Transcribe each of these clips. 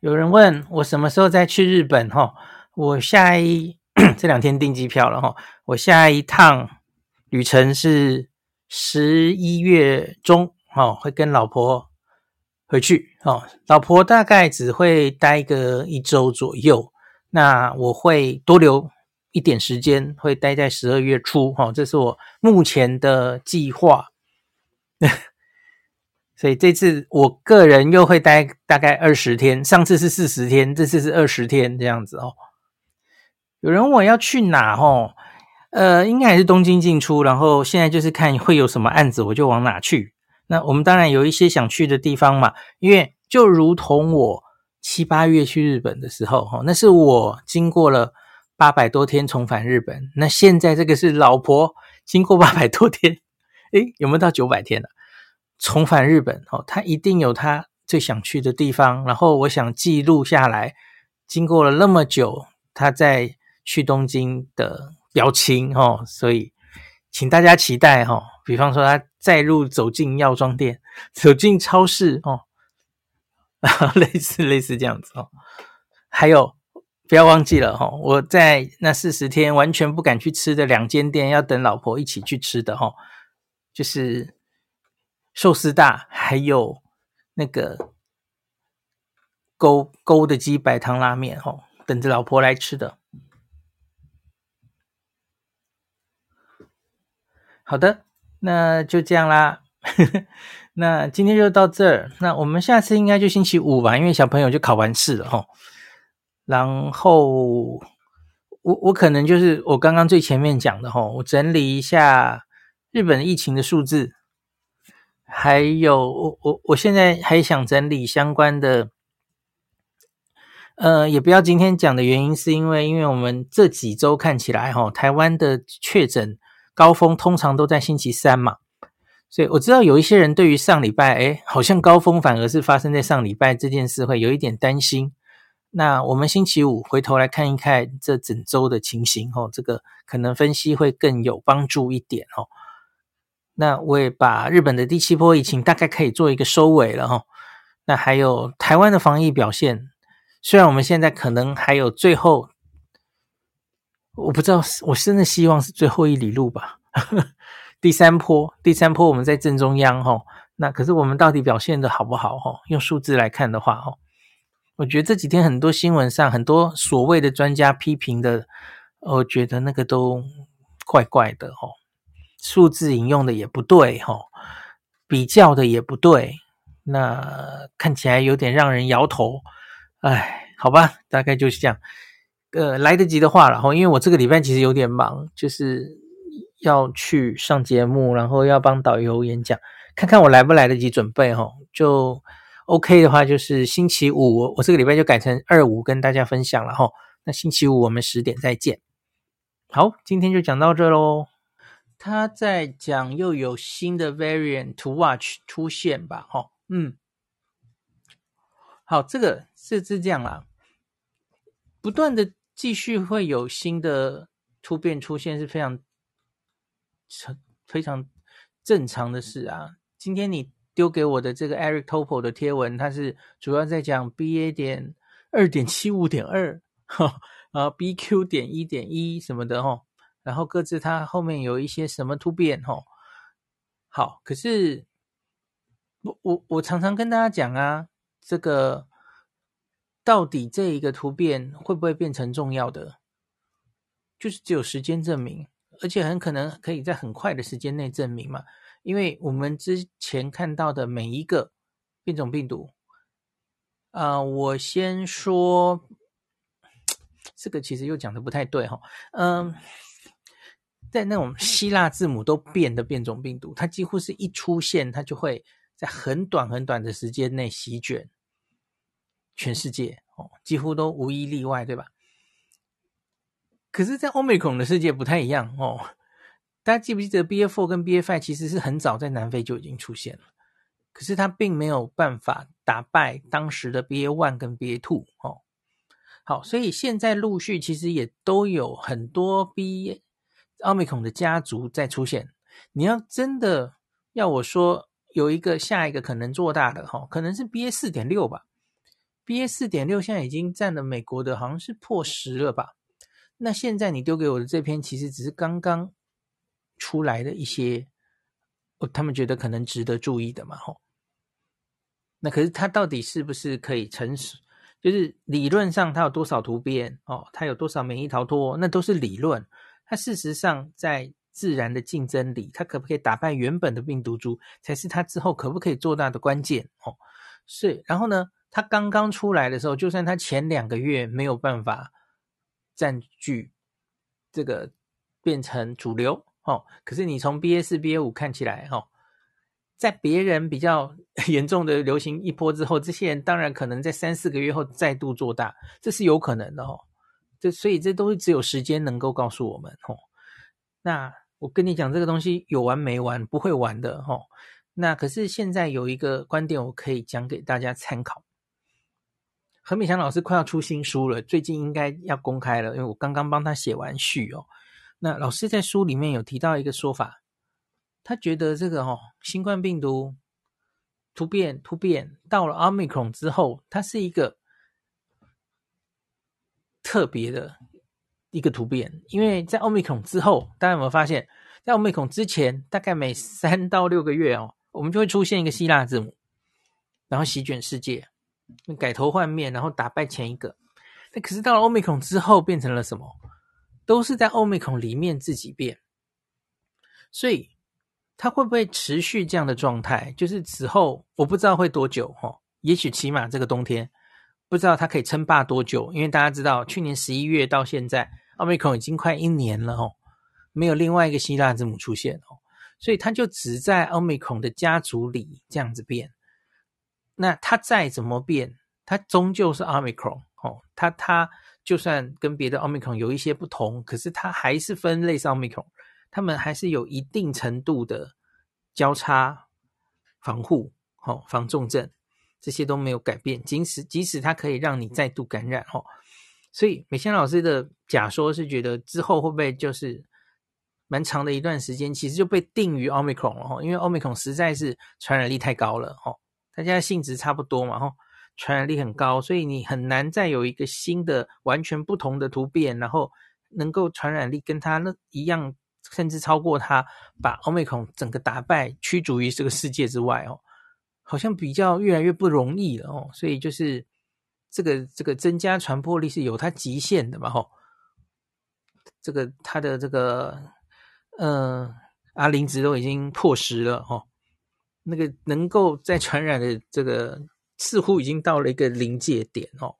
有人问我什么时候再去日本？哈，我下一 这两天订机票了哈，我下一趟旅程是十一月中，哈，会跟老婆回去，哦，老婆大概只会待个一周左右，那我会多留一点时间，会待在十二月初，哈，这是我目前的计划。所以这次我个人又会待大概二十天，上次是四十天，这次是二十天这样子哦。有人问我要去哪哦？呃，应该还是东京进出，然后现在就是看会有什么案子，我就往哪去。那我们当然有一些想去的地方嘛，因为就如同我七八月去日本的时候，哈，那是我经过了八百多天重返日本。那现在这个是老婆经过八百多天，诶，有没有到九百天了？重返日本哦，他一定有他最想去的地方，然后我想记录下来。经过了那么久，他在去东京的表情哦，所以请大家期待哈。比方说，他再入走进药妆店，走进超市哦，类似类似这样子哦。还有，不要忘记了哈，我在那四十天完全不敢去吃的两间店，要等老婆一起去吃的哈，就是。寿司大，还有那个勾勾的鸡白汤拉面，吼，等着老婆来吃的。好的，那就这样啦。那今天就到这儿。那我们下次应该就星期五吧，因为小朋友就考完试了，吼。然后我我可能就是我刚刚最前面讲的，吼，我整理一下日本疫情的数字。还有，我我我现在还想整理相关的，呃，也不要今天讲的原因，是因为因为我们这几周看起来哈，台湾的确诊高峰通常都在星期三嘛，所以我知道有一些人对于上礼拜，诶，好像高峰反而是发生在上礼拜这件事，会有一点担心。那我们星期五回头来看一看这整周的情形，哦，这个可能分析会更有帮助一点，哦。那我也把日本的第七波疫情大概可以做一个收尾了哈。那还有台湾的防疫表现，虽然我们现在可能还有最后，我不知道，我真的希望是最后一里路吧。第三波，第三波我们在正中央哈。那可是我们到底表现的好不好哈？用数字来看的话哈，我觉得这几天很多新闻上很多所谓的专家批评的，我觉得那个都怪怪的哈。数字引用的也不对哈，比较的也不对，那看起来有点让人摇头。哎，好吧，大概就是这样。呃，来得及的话，然后因为我这个礼拜其实有点忙，就是要去上节目，然后要帮导游演讲，看看我来不来得及准备哈。就 OK 的话，就是星期五，我这个礼拜就改成二五跟大家分享了哈。那星期五我们十点再见。好，今天就讲到这喽。他在讲又有新的 variant to watch 出现吧？哈，嗯，好，这个是是这样啦，不断的继续会有新的突变出现是非常成非常正常的事啊。今天你丢给我的这个 Eric Topol 的贴文，它是主要在讲 BA 点二点七五点二，哈啊 BQ 点一点一什么的，哈。然后各自它后面有一些什么突变吼，好，可是我我我常常跟大家讲啊，这个到底这一个突变会不会变成重要的，就是只有时间证明，而且很可能可以在很快的时间内证明嘛，因为我们之前看到的每一个变种病毒，啊、我先说 这个其实又讲的不太对哈，嗯。在那种希腊字母都变的变种病毒，它几乎是一出现，它就会在很短很短的时间内席卷全世界哦，几乎都无一例外，对吧？可是，在 Omicron 的世界不太一样哦。大家记不记得 BA.4 跟 BA.5 其实是很早在南非就已经出现了，可是它并没有办法打败当时的 BA.1 跟 BA.2 哦。好，所以现在陆续其实也都有很多 BA。奥密克戎的家族再出现，你要真的要我说有一个下一个可能做大的哈，可能是 BA 四点六吧 BA 四点六现在已经占了美国的好像是破十了吧？那现在你丢给我的这篇，其实只是刚刚出来的一些，哦，他们觉得可能值得注意的嘛，吼。那可是它到底是不是可以成熟？就是理论上它有多少突变哦？它有多少免疫逃脱？那都是理论。它事实上在自然的竞争里，它可不可以打败原本的病毒株，才是它之后可不可以做大的关键哦。是，然后呢，它刚刚出来的时候，就算它前两个月没有办法占据这个变成主流哦，可是你从 BA 四、BA 五看起来哦。在别人比较 严重的流行一波之后，这些人当然可能在三四个月后再度做大，这是有可能的哦。这所以这都是只有时间能够告诉我们哦。那我跟你讲这个东西有完没完，不会完的哦。那可是现在有一个观点我可以讲给大家参考。何美祥老师快要出新书了，最近应该要公开了，因为我刚刚帮他写完序哦。那老师在书里面有提到一个说法。他觉得这个哦，新冠病毒突变突变到了奥密克戎之后，它是一个特别的一个突变，因为在奥密克戎之后，大家有没有发现，在奥密克戎之前，大概每三到六个月哦，我们就会出现一个希腊字母，然后席卷世界，改头换面，然后打败前一个。那可是到了奥密克戎之后，变成了什么？都是在奥密克戎里面自己变，所以。它会不会持续这样的状态？就是此后我不知道会多久哈，也许起码这个冬天不知道它可以称霸多久。因为大家知道，去年十一月到现在，奥密克戎已经快一年了哦，没有另外一个希腊字母出现哦，所以它就只在奥密克戎的家族里这样子变。那它再怎么变，它终究是奥密克戎哦。它它就算跟别的奥密克戎有一些不同，可是它还是分类是奥密克戎。他们还是有一定程度的交叉防护，哦，防重症，这些都没有改变。即使即使它可以让你再度感染，哦，所以美仙老师的假说是觉得之后会不会就是蛮长的一段时间，其实就被定于奥密克戎了，哈，因为奥密克戎实在是传染力太高了，哈，大家性质差不多嘛，哈，传染力很高，所以你很难再有一个新的完全不同的突变，然后能够传染力跟它那一样。甚至超过它，把欧美孔整个打败，驱逐于这个世界之外哦，好像比较越来越不容易了哦。所以就是这个这个增加传播力是有它极限的嘛吼。这个它的这个嗯，阿林值都已经破十了哦，那个能够再传染的这个似乎已经到了一个临界点哦。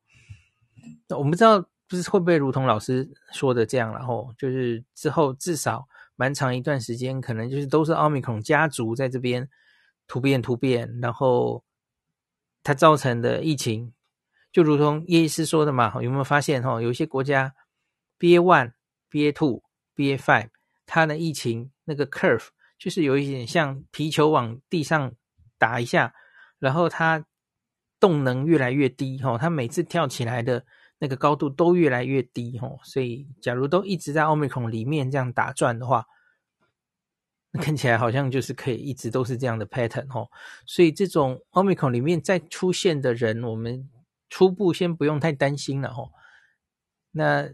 那我们不知道。不是会不会如同老师说的这样，然后就是之后至少蛮长一段时间，可能就是都是奥密克戎家族在这边突变突变，然后它造成的疫情，就如同叶医师说的嘛，有没有发现哈？有一些国家 BA one、BA two、BA five，它的疫情那个 curve 就是有一点像皮球往地上打一下，然后它动能越来越低哈，它每次跳起来的。那个高度都越来越低吼，所以假如都一直在奥密克戎里面这样打转的话，看起来好像就是可以一直都是这样的 pattern 哦。所以这种奥密克戎里面再出现的人，我们初步先不用太担心了吼。那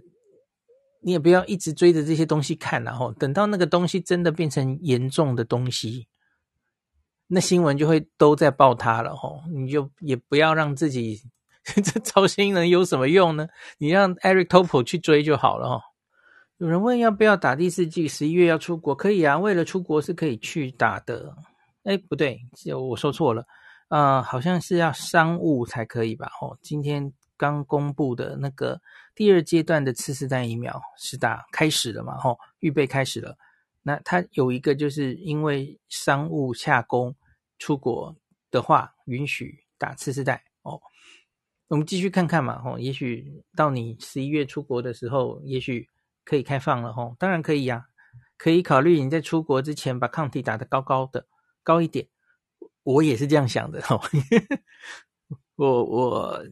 你也不要一直追着这些东西看了吼，等到那个东西真的变成严重的东西，那新闻就会都在报它了吼。你就也不要让自己。这操心能有什么用呢？你让 Eric Topol 去追就好了哦。有人问要不要打第四剂，十一月要出国，可以啊。为了出国是可以去打的。哎，不对，我说错了啊，好像是要商务才可以吧？哦，今天刚公布的那个第二阶段的次世代疫苗是打开始了嘛？哦，预备开始了。那它有一个就是因为商务洽公出国的话，允许打次世代哦。我们继续看看嘛，吼，也许到你十一月出国的时候，也许可以开放了，吼，当然可以呀，可以考虑你在出国之前把抗体打得高高的，高一点。我也是这样想的，吼，我我，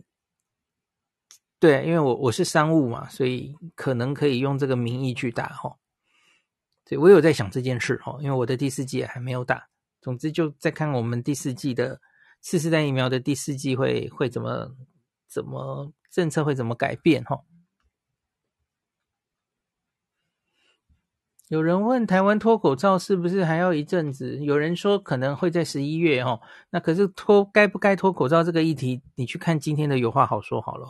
对，因为我我是商务嘛，所以可能可以用这个名义去打，吼，所以我有在想这件事，吼，因为我的第四剂还没有打，总之就再看我们第四季的次世代疫苗的第四季会会怎么。怎么政策会怎么改变哈。有人问台湾脱口罩是不是还要一阵子？有人说可能会在十一月哈。那可是脱该不该脱口罩这个议题，你去看今天的有话好说好了。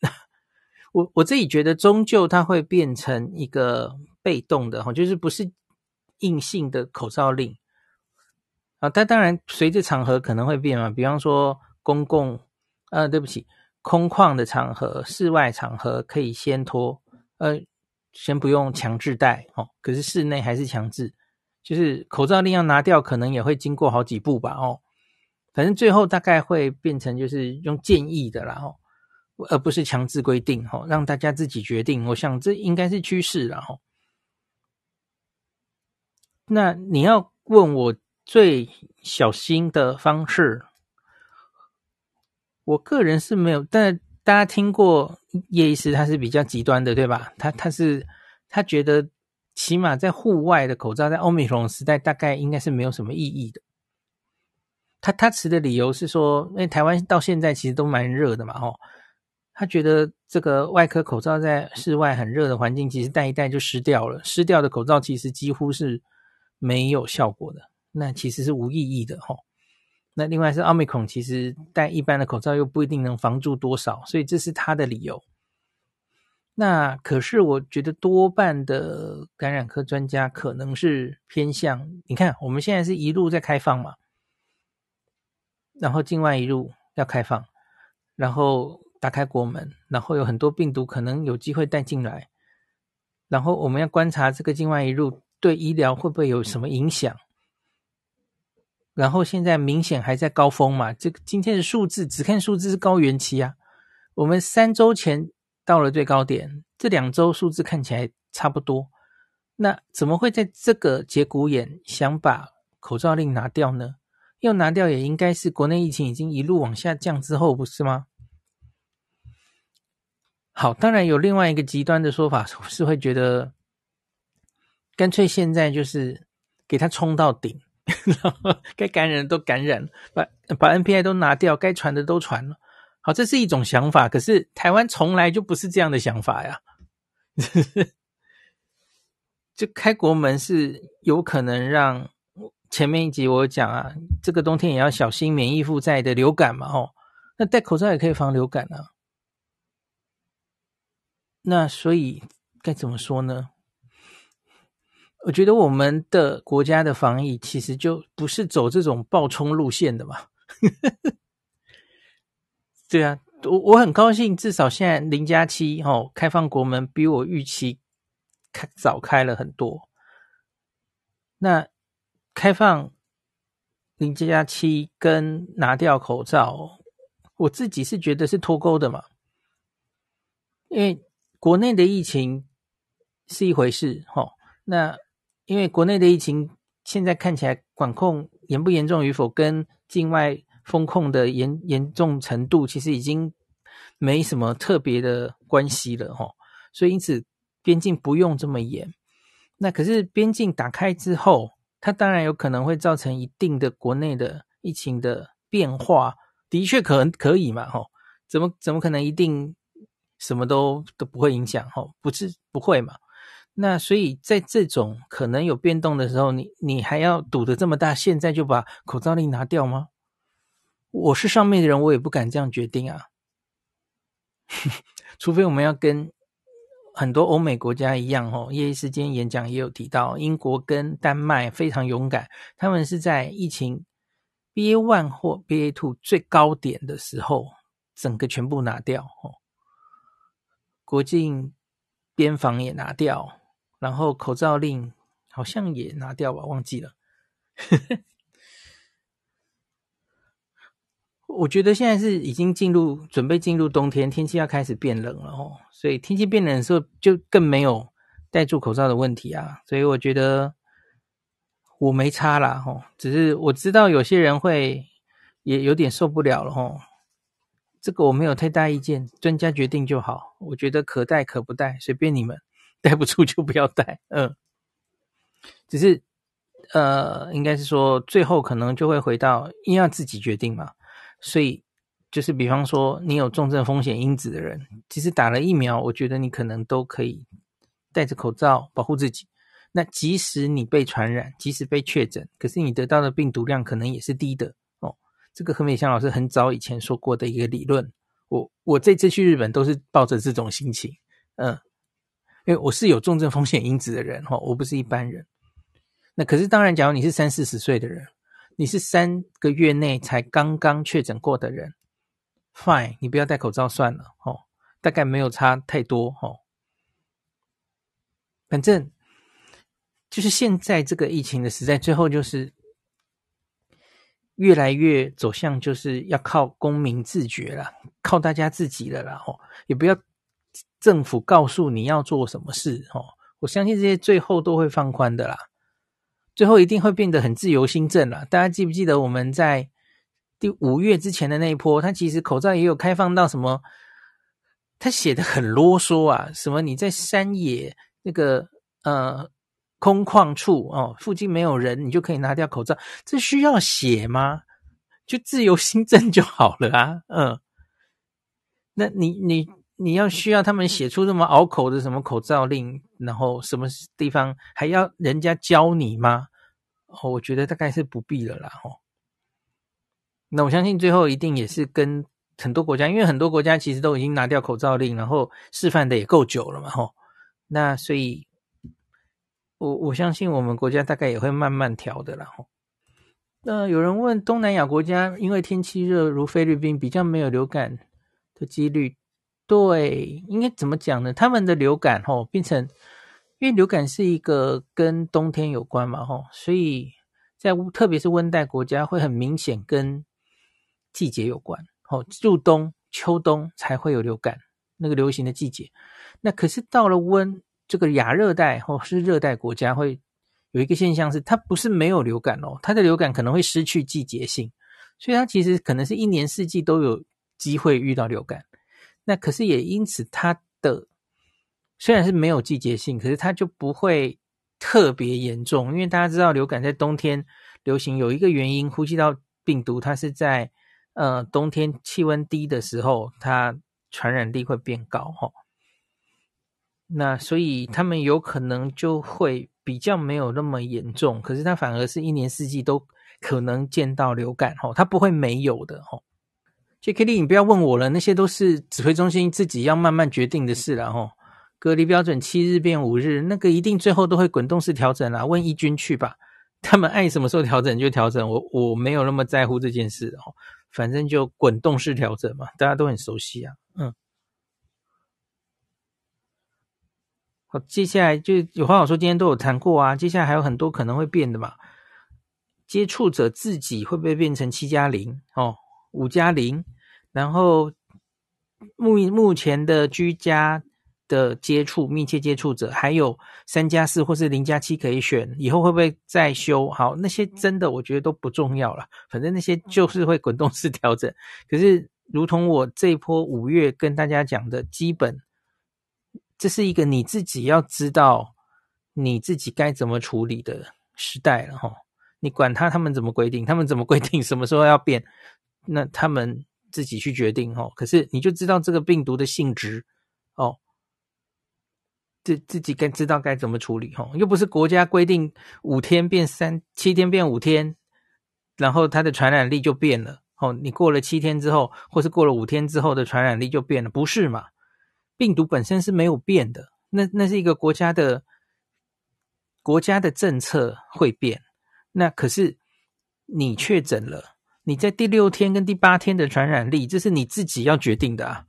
我我自己觉得，终究它会变成一个被动的哈，就是不是硬性的口罩令啊。但当然，随着场合可能会变嘛。比方说，公共呃，对不起，空旷的场合、室外场合可以先脱，呃，先不用强制戴哦。可是室内还是强制，就是口罩令要拿掉，可能也会经过好几步吧哦。反正最后大概会变成就是用建议的啦哦。而不是强制规定，哦，让大家自己决定。我想这应该是趋势了，哦。那你要问我最小心的方式，我个人是没有。但大家听过叶医师，他是比较极端的，对吧？他他是他觉得，起码在户外的口罩，在欧米龙时代，大概应该是没有什么意义的。他他持的理由是说，因为台湾到现在其实都蛮热的嘛，哈。他觉得这个外科口罩在室外很热的环境，其实戴一戴就湿掉了。湿掉的口罩其实几乎是没有效果的，那其实是无意义的齁。那另外是奥密克戎，其实戴一般的口罩又不一定能防住多少，所以这是他的理由。那可是我觉得多半的感染科专家可能是偏向，你看我们现在是一路在开放嘛，然后境外一路要开放，然后。打开国门，然后有很多病毒可能有机会带进来，然后我们要观察这个境外一路对医疗会不会有什么影响。然后现在明显还在高峰嘛，这个今天的数字只看数字是高原期啊。我们三周前到了最高点，这两周数字看起来差不多，那怎么会在这个节骨眼想把口罩令拿掉呢？要拿掉也应该是国内疫情已经一路往下降之后，不是吗？好，当然有另外一个极端的说法，是会觉得干脆现在就是给它冲到顶，然后该感染的都感染，把把 NPI 都拿掉，该传的都传了。好，这是一种想法，可是台湾从来就不是这样的想法呀。这开国门是有可能让前面一集我讲啊，这个冬天也要小心免疫负债的流感嘛，哦，那戴口罩也可以防流感啊。那所以该怎么说呢？我觉得我们的国家的防疫其实就不是走这种暴冲路线的嘛。对啊，我我很高兴，至少现在零加七哦，开放国门比我预期开早开了很多。那开放零加七跟拿掉口罩，我自己是觉得是脱钩的嘛，因为。国内的疫情是一回事，齁，那因为国内的疫情现在看起来管控严不严重与否，跟境外封控的严严重程度其实已经没什么特别的关系了，齁，所以因此边境不用这么严。那可是边境打开之后，它当然有可能会造成一定的国内的疫情的变化，的确可能可以嘛，齁，怎么怎么可能一定？什么都都不会影响哈，不是不会嘛？那所以在这种可能有变动的时候，你你还要赌得这么大？现在就把口罩令拿掉吗？我是上面的人，我也不敢这样决定啊。除非我们要跟很多欧美国家一样哦，叶医师今天演讲也有提到，英国跟丹麦非常勇敢，他们是在疫情 BA one 或 BA two 最高点的时候，整个全部拿掉哦。国境边防也拿掉，然后口罩令好像也拿掉吧，忘记了。我觉得现在是已经进入准备进入冬天，天气要开始变冷了哦，所以天气变冷的时候就更没有戴住口罩的问题啊。所以我觉得我没差啦，吼，只是我知道有些人会也有点受不了了，吼。这个我没有太大意见，专家决定就好。我觉得可戴可不戴，随便你们，戴不出就不要戴。嗯，只是呃，应该是说最后可能就会回到，因为要自己决定嘛。所以就是比方说你有重症风险因子的人，其实打了疫苗，我觉得你可能都可以戴着口罩保护自己。那即使你被传染，即使被确诊，可是你得到的病毒量可能也是低的哦。这个何美香老师很早以前说过的一个理论，我我这次去日本都是抱着这种心情，嗯，因为我是有重症风险因子的人哈，我不是一般人。那可是当然，假如你是三四十岁的人，你是三个月内才刚刚确诊过的人，fine，你不要戴口罩算了，哦，大概没有差太多，哦，反正就是现在这个疫情的时代，最后就是越来越走向就是要靠公民自觉了，靠大家自己了啦，哦，也不要政府告诉你要做什么事，哦，我相信这些最后都会放宽的啦。最后一定会变得很自由新政了。大家记不记得我们在第五月之前的那一波？他其实口罩也有开放到什么？他写的很啰嗦啊，什么你在山野那个呃空旷处哦，附近没有人，你就可以拿掉口罩。这需要写吗？就自由新政就好了啊。嗯，那你你你要需要他们写出这么拗口的什么口罩令？然后什么地方还要人家教你吗？哦，我觉得大概是不必了啦。哦，那我相信最后一定也是跟很多国家，因为很多国家其实都已经拿掉口罩令，然后示范的也够久了嘛。吼，那所以，我我相信我们国家大概也会慢慢调的啦。吼，那有人问东南亚国家，因为天气热，如菲律宾，比较没有流感的几率。对，应该怎么讲呢？他们的流感吼变成，因为流感是一个跟冬天有关嘛吼，所以在特别是温带国家会很明显跟季节有关吼，入冬、秋冬才会有流感那个流行的季节。那可是到了温这个亚热带或是热带国家，会有一个现象是，它不是没有流感哦，它的流感可能会失去季节性，所以它其实可能是一年四季都有机会遇到流感。那可是也因此，它的虽然是没有季节性，可是它就不会特别严重。因为大家知道，流感在冬天流行有一个原因，呼吸道病毒它是在呃冬天气温低的时候，它传染力会变高哈。那所以他们有可能就会比较没有那么严重，可是它反而是一年四季都可能见到流感哈，它不会没有的哈。J.K. 莉，你不要问我了，那些都是指挥中心自己要慢慢决定的事了哦。隔离标准七日变五日，那个一定最后都会滚动式调整啦。问义军去吧，他们爱什么时候调整就调整，我我没有那么在乎这件事哦。反正就滚动式调整嘛，大家都很熟悉啊。嗯，好，接下来就有话好说，今天都有谈过啊。接下来还有很多可能会变的嘛，接触者自己会不会变成七加零哦？五加零，然后目目前的居家的接触密切接触者，还有三加四或是零加七可以选，以后会不会再修？好，那些真的我觉得都不重要了，反正那些就是会滚动式调整。可是，如同我这一波五月跟大家讲的，基本这是一个你自己要知道你自己该怎么处理的时代了哈。你管他他们怎么规定，他们怎么规定什么时候要变？那他们自己去决定哦，可是你就知道这个病毒的性质哦，自自己该知道该怎么处理哦，又不是国家规定五天变三，七天变五天，然后它的传染力就变了哦。你过了七天之后，或是过了五天之后的传染力就变了，不是嘛？病毒本身是没有变的，那那是一个国家的国家的政策会变，那可是你确诊了。你在第六天跟第八天的传染力，这是你自己要决定的啊！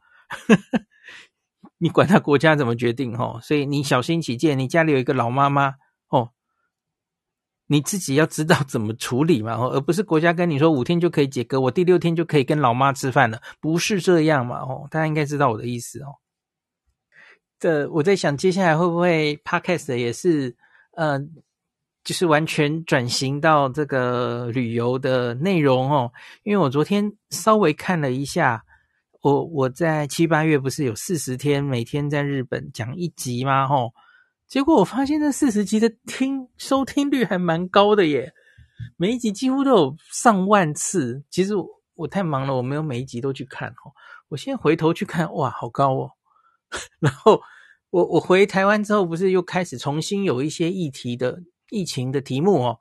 你管他国家怎么决定哦？所以你小心起见，你家里有一个老妈妈哦，你自己要知道怎么处理嘛，而不是国家跟你说五天就可以解隔，我第六天就可以跟老妈吃饭了，不是这样嘛？哦，大家应该知道我的意思哦。这我在想，接下来会不会 Podcast 也是呃。就是完全转型到这个旅游的内容哦，因为我昨天稍微看了一下，我我在七八月不是有四十天每天在日本讲一集吗？吼，结果我发现这四十集的听收听率还蛮高的耶，每一集几乎都有上万次。其实我我太忙了，我没有每一集都去看哦。我现在回头去看，哇，好高哦。然后我我回台湾之后，不是又开始重新有一些议题的疫情的题目哦。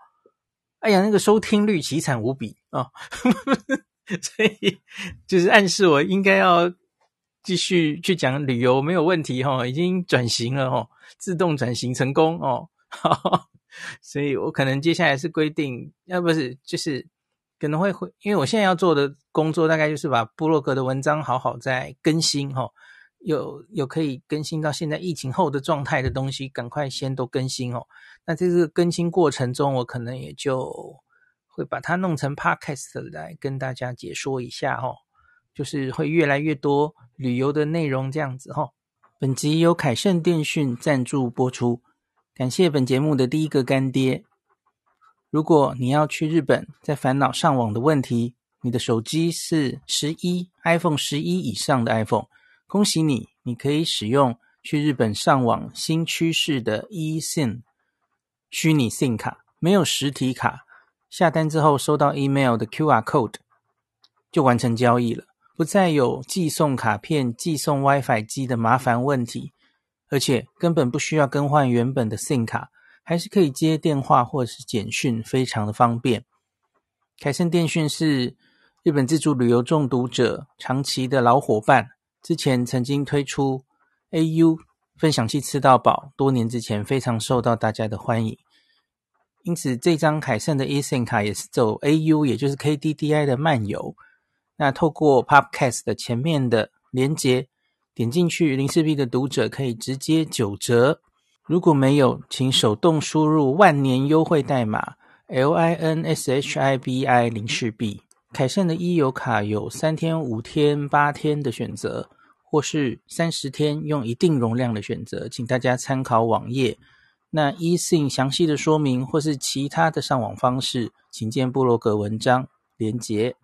哎呀，那个收听率凄惨无比啊！哦、所以就是暗示我应该要继续去讲旅游，没有问题哈、哦，已经转型了哈、哦，自动转型成功哦。所以我可能接下来是规定，要不是就是可能会会，因为我现在要做的工作大概就是把部落格的文章好好再更新哈、哦，有有可以更新到现在疫情后的状态的东西，赶快先都更新哦。那这个更新过程中，我可能也就会把它弄成 podcast 来跟大家解说一下哦，就是会越来越多旅游的内容这样子哈。本集由凯盛电讯赞助播出，感谢本节目的第一个干爹。如果你要去日本，在烦恼上网的问题，你的手机是十一 iPhone 十一以上的 iPhone，恭喜你，你可以使用去日本上网新趋势的 eSIM。虚拟 SIM 卡没有实体卡，下单之后收到 email 的 QR code 就完成交易了，不再有寄送卡片、寄送 WiFi 机的麻烦问题，而且根本不需要更换原本的 SIM 卡，还是可以接电话或者是简讯，非常的方便。凯盛电讯是日本自助旅游中毒者长期的老伙伴，之前曾经推出 AU。分享器吃到饱，多年之前非常受到大家的欢迎，因此这张凯盛的 eSIM 卡也是走 AU，也就是 KDDI 的漫游。那透过 Podcast 的前面的连接，点进去，林氏璧的读者可以直接九折。如果没有，请手动输入万年优惠代码 LINSHIBI 林氏璧。凯盛的 e 游卡有三天、五天、八天的选择。或是三十天用一定容量的选择，请大家参考网页。那 eSIM 详细的说明或是其他的上网方式，请见部落格文章连结。